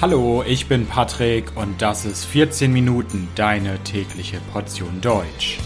Hallo, ich bin Patrick und das ist 14 Minuten deine tägliche Portion Deutsch.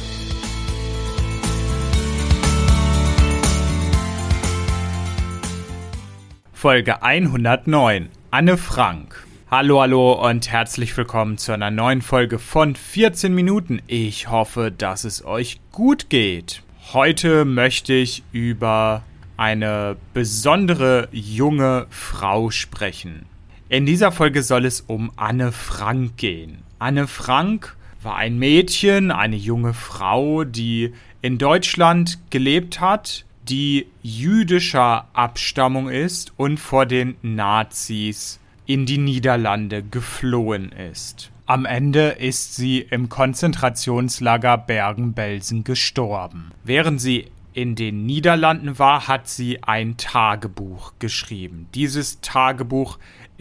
Folge 109 Anne Frank. Hallo, hallo und herzlich willkommen zu einer neuen Folge von 14 Minuten. Ich hoffe, dass es euch gut geht. Heute möchte ich über eine besondere junge Frau sprechen. In dieser Folge soll es um Anne Frank gehen. Anne Frank war ein Mädchen, eine junge Frau, die in Deutschland gelebt hat, die jüdischer Abstammung ist und vor den Nazis in die Niederlande geflohen ist. Am Ende ist sie im Konzentrationslager Bergen-Belsen gestorben. Während sie in den Niederlanden war, hat sie ein Tagebuch geschrieben. Dieses Tagebuch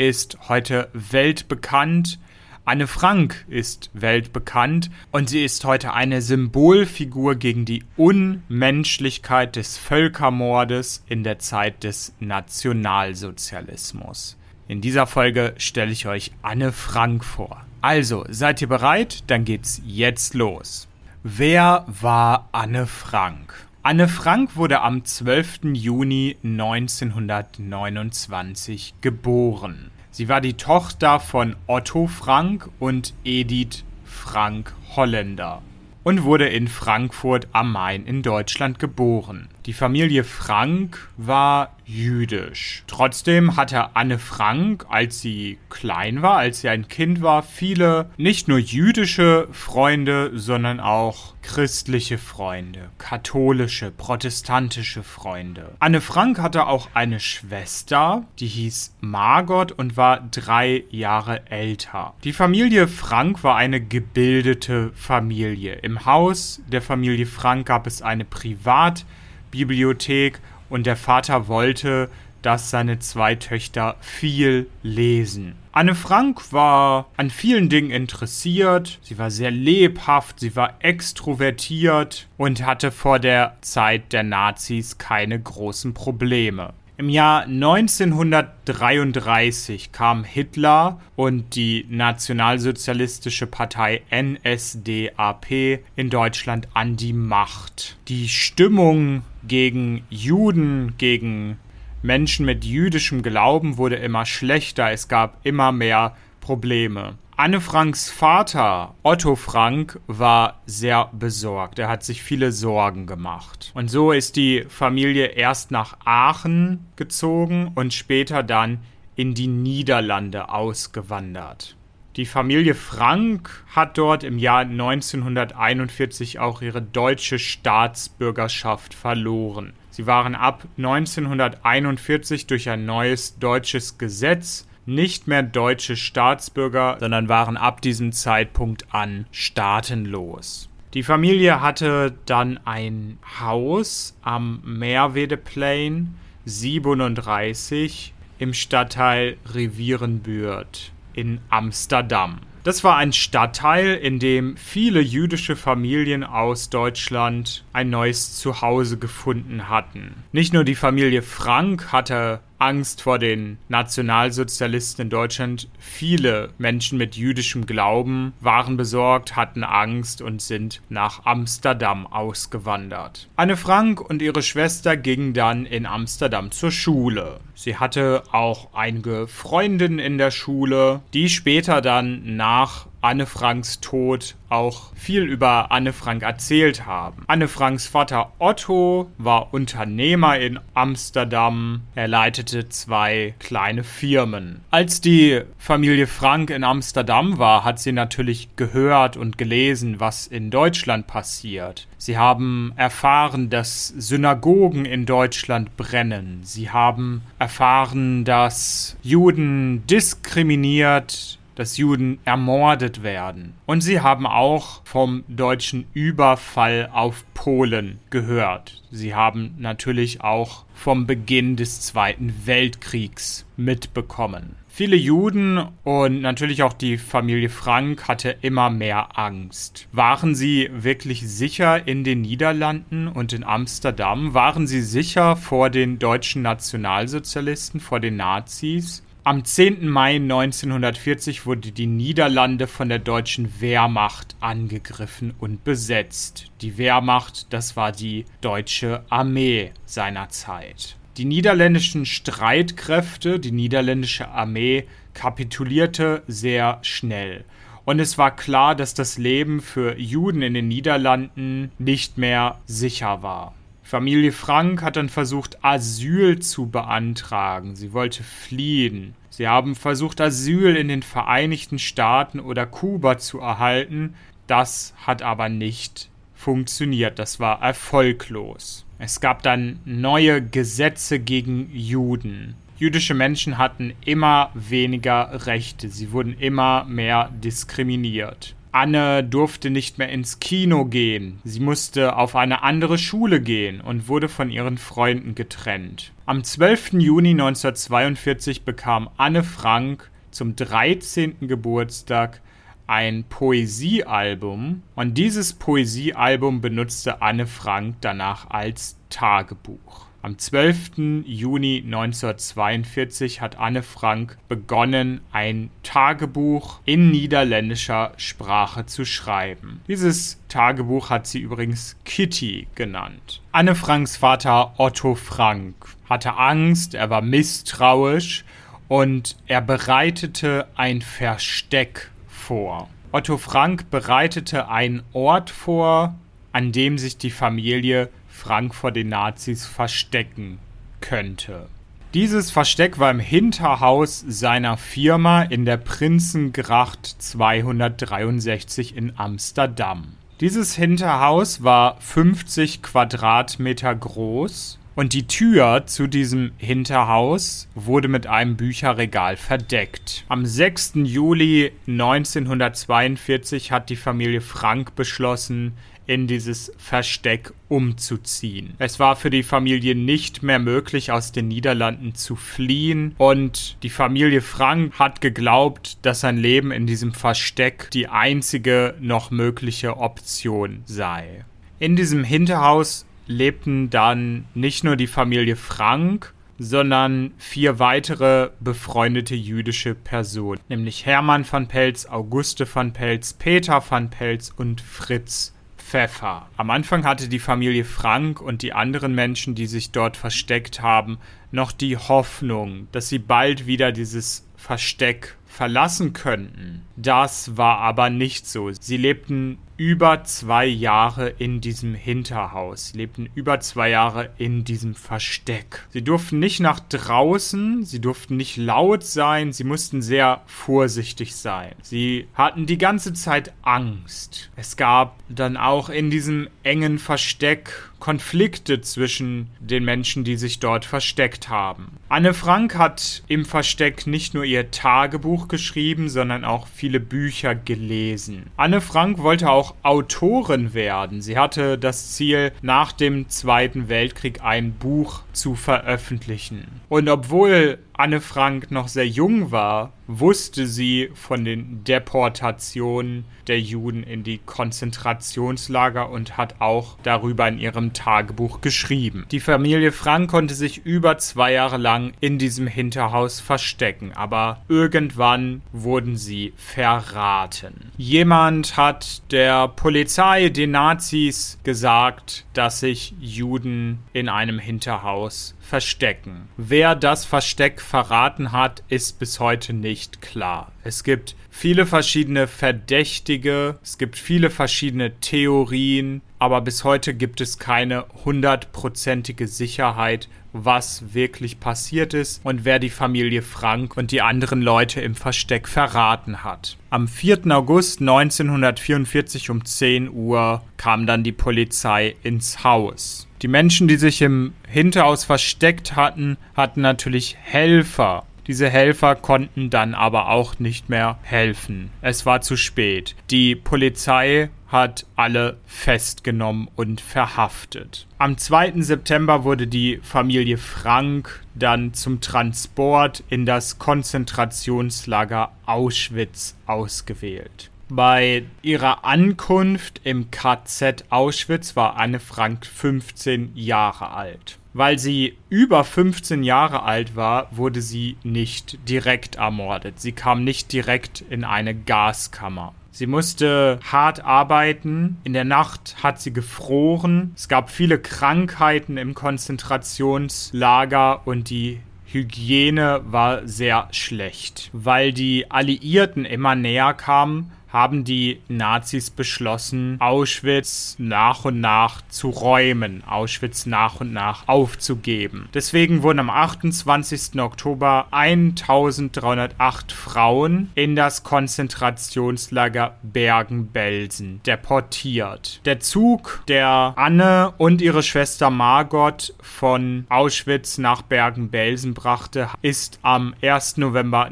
ist heute weltbekannt. Anne Frank ist weltbekannt und sie ist heute eine Symbolfigur gegen die Unmenschlichkeit des Völkermordes in der Zeit des Nationalsozialismus. In dieser Folge stelle ich euch Anne Frank vor. Also, seid ihr bereit? Dann geht's jetzt los. Wer war Anne Frank? Anne Frank wurde am 12. Juni 1929 geboren. Sie war die Tochter von Otto Frank und Edith Frank Holländer und wurde in Frankfurt am Main in Deutschland geboren. Die Familie Frank war jüdisch. Trotzdem hatte Anne Frank, als sie klein war, als sie ein Kind war, viele nicht nur jüdische Freunde, sondern auch christliche Freunde, katholische, protestantische Freunde. Anne Frank hatte auch eine Schwester, die hieß Margot und war drei Jahre älter. Die Familie Frank war eine gebildete Familie. Im Haus der Familie Frank gab es eine Privat- Bibliothek und der Vater wollte, dass seine zwei Töchter viel lesen. Anne Frank war an vielen Dingen interessiert, sie war sehr lebhaft, sie war extrovertiert und hatte vor der Zeit der Nazis keine großen Probleme. Im Jahr 1933 kam Hitler und die nationalsozialistische Partei NSDAP in Deutschland an die Macht. Die Stimmung gegen Juden, gegen Menschen mit jüdischem Glauben wurde immer schlechter. Es gab immer mehr Probleme. Anne Franks Vater, Otto Frank, war sehr besorgt. Er hat sich viele Sorgen gemacht. Und so ist die Familie erst nach Aachen gezogen und später dann in die Niederlande ausgewandert. Die Familie Frank hat dort im Jahr 1941 auch ihre deutsche Staatsbürgerschaft verloren. Sie waren ab 1941 durch ein neues deutsches Gesetz nicht mehr deutsche Staatsbürger, sondern waren ab diesem Zeitpunkt an staatenlos. Die Familie hatte dann ein Haus am Merwede Plain 37 im Stadtteil Rivierenbuurt in Amsterdam. Das war ein Stadtteil, in dem viele jüdische Familien aus Deutschland ein neues Zuhause gefunden hatten. Nicht nur die Familie Frank hatte Angst vor den Nationalsozialisten in Deutschland. Viele Menschen mit jüdischem Glauben waren besorgt, hatten Angst und sind nach Amsterdam ausgewandert. Anne Frank und ihre Schwester gingen dann in Amsterdam zur Schule. Sie hatte auch einige Freundinnen in der Schule, die später dann nach Anne Franks Tod auch viel über Anne Frank erzählt haben. Anne Franks Vater Otto war Unternehmer in Amsterdam. Er leitete zwei kleine Firmen. Als die Familie Frank in Amsterdam war, hat sie natürlich gehört und gelesen, was in Deutschland passiert. Sie haben erfahren, dass Synagogen in Deutschland brennen. Sie haben erfahren, dass Juden diskriminiert dass Juden ermordet werden. Und sie haben auch vom deutschen Überfall auf Polen gehört. Sie haben natürlich auch vom Beginn des Zweiten Weltkriegs mitbekommen. Viele Juden und natürlich auch die Familie Frank hatte immer mehr Angst. Waren sie wirklich sicher in den Niederlanden und in Amsterdam? Waren sie sicher vor den deutschen Nationalsozialisten, vor den Nazis? Am 10. Mai 1940 wurde die Niederlande von der deutschen Wehrmacht angegriffen und besetzt. Die Wehrmacht, das war die deutsche Armee seiner Zeit. Die niederländischen Streitkräfte, die niederländische Armee, kapitulierte sehr schnell. Und es war klar, dass das Leben für Juden in den Niederlanden nicht mehr sicher war. Familie Frank hat dann versucht, Asyl zu beantragen. Sie wollte fliehen. Sie haben versucht, Asyl in den Vereinigten Staaten oder Kuba zu erhalten. Das hat aber nicht funktioniert. Das war erfolglos. Es gab dann neue Gesetze gegen Juden. Jüdische Menschen hatten immer weniger Rechte. Sie wurden immer mehr diskriminiert. Anne durfte nicht mehr ins Kino gehen. Sie musste auf eine andere Schule gehen und wurde von ihren Freunden getrennt. Am 12. Juni 1942 bekam Anne Frank zum 13. Geburtstag ein Poesiealbum und dieses Poesiealbum benutzte Anne Frank danach als Tagebuch. Am 12. Juni 1942 hat Anne Frank begonnen, ein Tagebuch in niederländischer Sprache zu schreiben. Dieses Tagebuch hat sie übrigens Kitty genannt. Anne Franks Vater Otto Frank hatte Angst, er war misstrauisch und er bereitete ein Versteck vor. Otto Frank bereitete einen Ort vor, an dem sich die Familie Frank vor den Nazis verstecken könnte. Dieses Versteck war im Hinterhaus seiner Firma in der Prinzengracht 263 in Amsterdam. Dieses Hinterhaus war 50 Quadratmeter groß und die Tür zu diesem Hinterhaus wurde mit einem Bücherregal verdeckt. Am 6. Juli 1942 hat die Familie Frank beschlossen, in dieses Versteck umzuziehen. Es war für die Familie nicht mehr möglich, aus den Niederlanden zu fliehen und die Familie Frank hat geglaubt, dass sein Leben in diesem Versteck die einzige noch mögliche Option sei. In diesem Hinterhaus lebten dann nicht nur die Familie Frank, sondern vier weitere befreundete jüdische Personen, nämlich Hermann van Pelz, Auguste van Pelz, Peter van Pelz und Fritz Pfeffer. Am Anfang hatte die Familie Frank und die anderen Menschen, die sich dort versteckt haben, noch die Hoffnung, dass sie bald wieder dieses Versteck verlassen könnten. Das war aber nicht so. Sie lebten über zwei Jahre in diesem Hinterhaus. Sie lebten über zwei Jahre in diesem Versteck. Sie durften nicht nach draußen, sie durften nicht laut sein, sie mussten sehr vorsichtig sein. Sie hatten die ganze Zeit Angst. Es gab dann auch in diesem engen Versteck Konflikte zwischen den Menschen, die sich dort versteckt haben. Anne Frank hat im Versteck nicht nur ihr Tagebuch geschrieben, sondern auch viele Bücher gelesen. Anne Frank wollte auch Autorin werden. Sie hatte das Ziel, nach dem Zweiten Weltkrieg ein Buch zu veröffentlichen. Und obwohl Anne Frank noch sehr jung war, wusste sie von den Deportationen der Juden in die Konzentrationslager und hat auch darüber in ihrem Tagebuch geschrieben. Die Familie Frank konnte sich über zwei Jahre lang in diesem Hinterhaus verstecken, aber irgendwann wurden sie verraten. Jemand hat der Polizei, den Nazis, gesagt, dass sich Juden in einem Hinterhaus verstecken. Wer das Versteck verraten hat, ist bis heute nicht klar. Es gibt viele verschiedene Verdächtige, es gibt viele verschiedene Theorien, aber bis heute gibt es keine hundertprozentige Sicherheit, was wirklich passiert ist und wer die Familie Frank und die anderen Leute im Versteck verraten hat. Am 4. August 1944 um 10 Uhr kam dann die Polizei ins Haus. Die Menschen, die sich im Hinterhaus versteckt hatten, hatten natürlich Helfer. Diese Helfer konnten dann aber auch nicht mehr helfen. Es war zu spät. Die Polizei hat alle festgenommen und verhaftet. Am 2. September wurde die Familie Frank dann zum Transport in das Konzentrationslager Auschwitz ausgewählt. Bei ihrer Ankunft im KZ Auschwitz war Anne Frank 15 Jahre alt. Weil sie über 15 Jahre alt war, wurde sie nicht direkt ermordet. Sie kam nicht direkt in eine Gaskammer. Sie musste hart arbeiten. In der Nacht hat sie gefroren. Es gab viele Krankheiten im Konzentrationslager und die Hygiene war sehr schlecht. Weil die Alliierten immer näher kamen, haben die Nazis beschlossen, Auschwitz nach und nach zu räumen, Auschwitz nach und nach aufzugeben. Deswegen wurden am 28. Oktober 1308 Frauen in das Konzentrationslager Bergen-Belsen deportiert. Der Zug, der Anne und ihre Schwester Margot von Auschwitz nach Bergen-Belsen brachte, ist am 1. November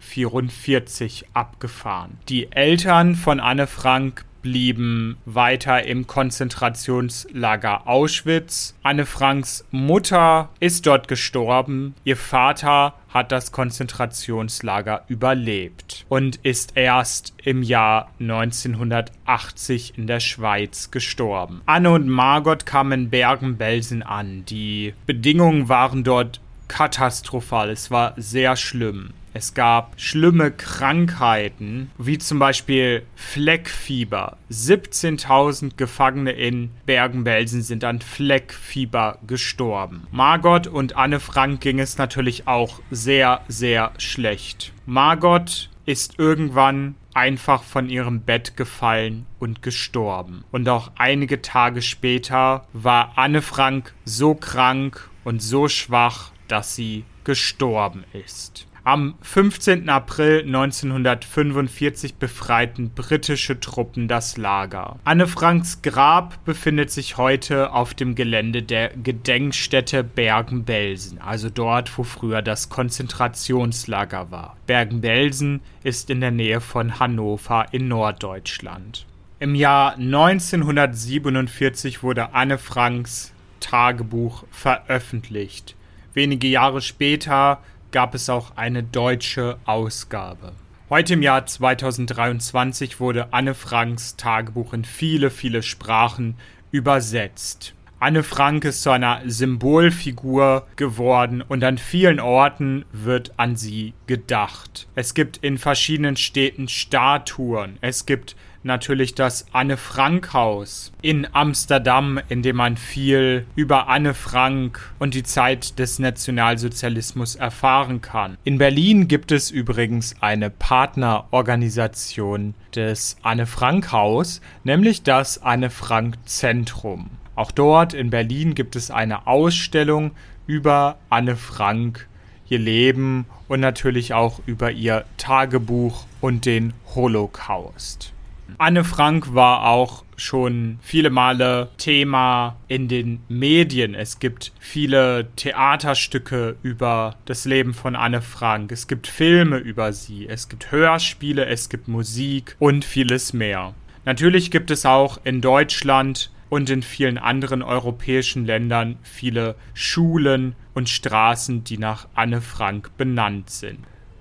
1944 abgefahren. Die Eltern von Anne Frank blieben weiter im Konzentrationslager Auschwitz. Anne Franks Mutter ist dort gestorben. Ihr Vater hat das Konzentrationslager überlebt und ist erst im Jahr 1980 in der Schweiz gestorben. Anne und Margot kamen in Bergen-Belsen an. Die Bedingungen waren dort katastrophal. Es war sehr schlimm. Es gab schlimme Krankheiten, wie zum Beispiel Fleckfieber. 17.000 Gefangene in Bergen-Belsen sind an Fleckfieber gestorben. Margot und Anne Frank ging es natürlich auch sehr, sehr schlecht. Margot ist irgendwann einfach von ihrem Bett gefallen und gestorben. Und auch einige Tage später war Anne Frank so krank und so schwach, dass sie gestorben ist. Am 15. April 1945 befreiten britische Truppen das Lager. Anne Franks Grab befindet sich heute auf dem Gelände der Gedenkstätte Bergen-Belsen, also dort, wo früher das Konzentrationslager war. Bergen-Belsen ist in der Nähe von Hannover in Norddeutschland. Im Jahr 1947 wurde Anne Franks Tagebuch veröffentlicht. Wenige Jahre später gab es auch eine deutsche Ausgabe. Heute im Jahr 2023 wurde Anne Franks Tagebuch in viele, viele Sprachen übersetzt. Anne Frank ist zu einer Symbolfigur geworden und an vielen Orten wird an sie gedacht. Es gibt in verschiedenen Städten Statuen, es gibt natürlich das Anne Frank Haus in Amsterdam, in dem man viel über Anne Frank und die Zeit des Nationalsozialismus erfahren kann. In Berlin gibt es übrigens eine Partnerorganisation des Anne Frank Haus, nämlich das Anne Frank Zentrum. Auch dort in Berlin gibt es eine Ausstellung über Anne Frank, ihr Leben und natürlich auch über ihr Tagebuch und den Holocaust. Anne Frank war auch schon viele Male Thema in den Medien. Es gibt viele Theaterstücke über das Leben von Anne Frank. Es gibt Filme über sie. Es gibt Hörspiele, es gibt Musik und vieles mehr. Natürlich gibt es auch in Deutschland und in vielen anderen europäischen Ländern viele Schulen und Straßen, die nach Anne Frank benannt sind.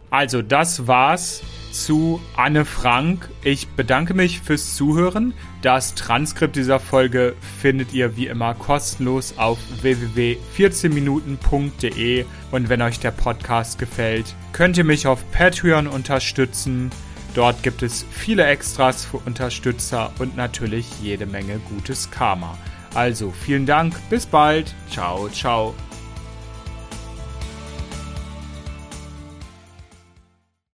Also, das war's zu Anne Frank. Ich bedanke mich fürs Zuhören. Das Transkript dieser Folge findet ihr wie immer kostenlos auf www.14minuten.de und wenn euch der Podcast gefällt, könnt ihr mich auf Patreon unterstützen. Dort gibt es viele Extras für Unterstützer und natürlich jede Menge gutes Karma. Also vielen Dank, bis bald, ciao, ciao.